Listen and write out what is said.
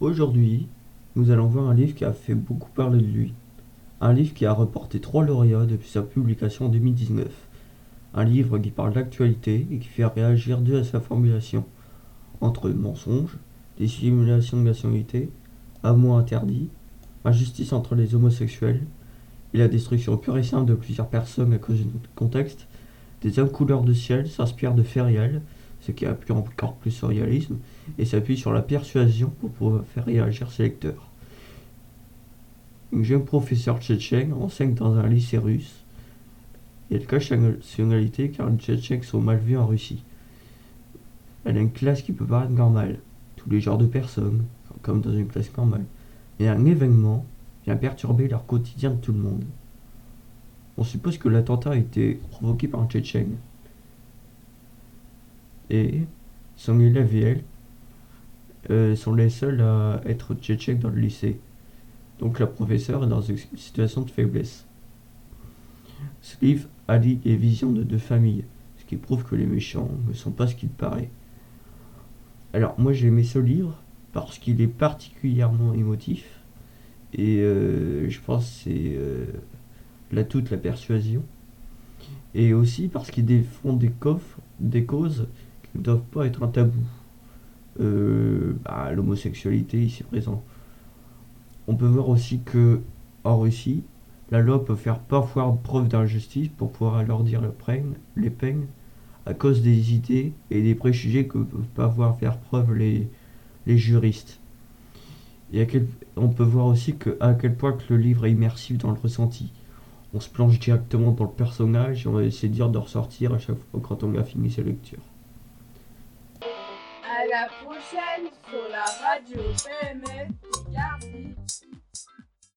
Aujourd'hui, nous allons voir un livre qui a fait beaucoup parler de lui. Un livre qui a reporté trois lauréats depuis sa publication en 2019. Un livre qui parle d'actualité et qui fait réagir dû à sa formulation. Entre mensonges, dissimulation de nationalité, amour interdit, injustice entre les homosexuels, et la destruction pure et simple de plusieurs personnes à cause notre contexte, des hommes couleurs de ciel s'inspirent de faits ce qui appuie encore plus au réalisme, et s'appuie sur la persuasion pour pouvoir faire réagir ses lecteurs. Une jeune professeure tchétchène enseigne dans un lycée russe. Et elle cache sa nationalité car les Tchétchèques sont mal vus en Russie. Elle a une classe qui peut paraître normale, tous les genres de personnes, comme dans une classe normale. Et un événement vient perturber leur quotidien de tout le monde. On suppose que l'attentat a été provoqué par un Tchétchène. Et son élève et elle euh, sont les seuls à être tchétchèques dans le lycée. Donc la professeure est dans une situation de faiblesse. Ce livre allie les visions de deux familles, ce qui prouve que les méchants ne sont pas ce qu'il paraît. Alors moi j'ai aimé ce livre parce qu'il est particulièrement émotif et euh, je pense que c'est euh, là toute la persuasion et aussi parce qu'il défend des coffres, des causes qui ne doivent pas être un tabou. Euh, bah, l'homosexualité ici présent. On peut voir aussi que en Russie, la loi peut faire parfois preuve d'injustice pour pouvoir alourdir les peines à cause des idées et des préjugés que peuvent pas voir faire preuve les, les juristes. Et on peut voir aussi à quel point que le livre est immersif dans le ressenti. On se plonge directement dans le personnage et on va essayer de dire de ressortir à chaque fois quand on a fini sa lecture.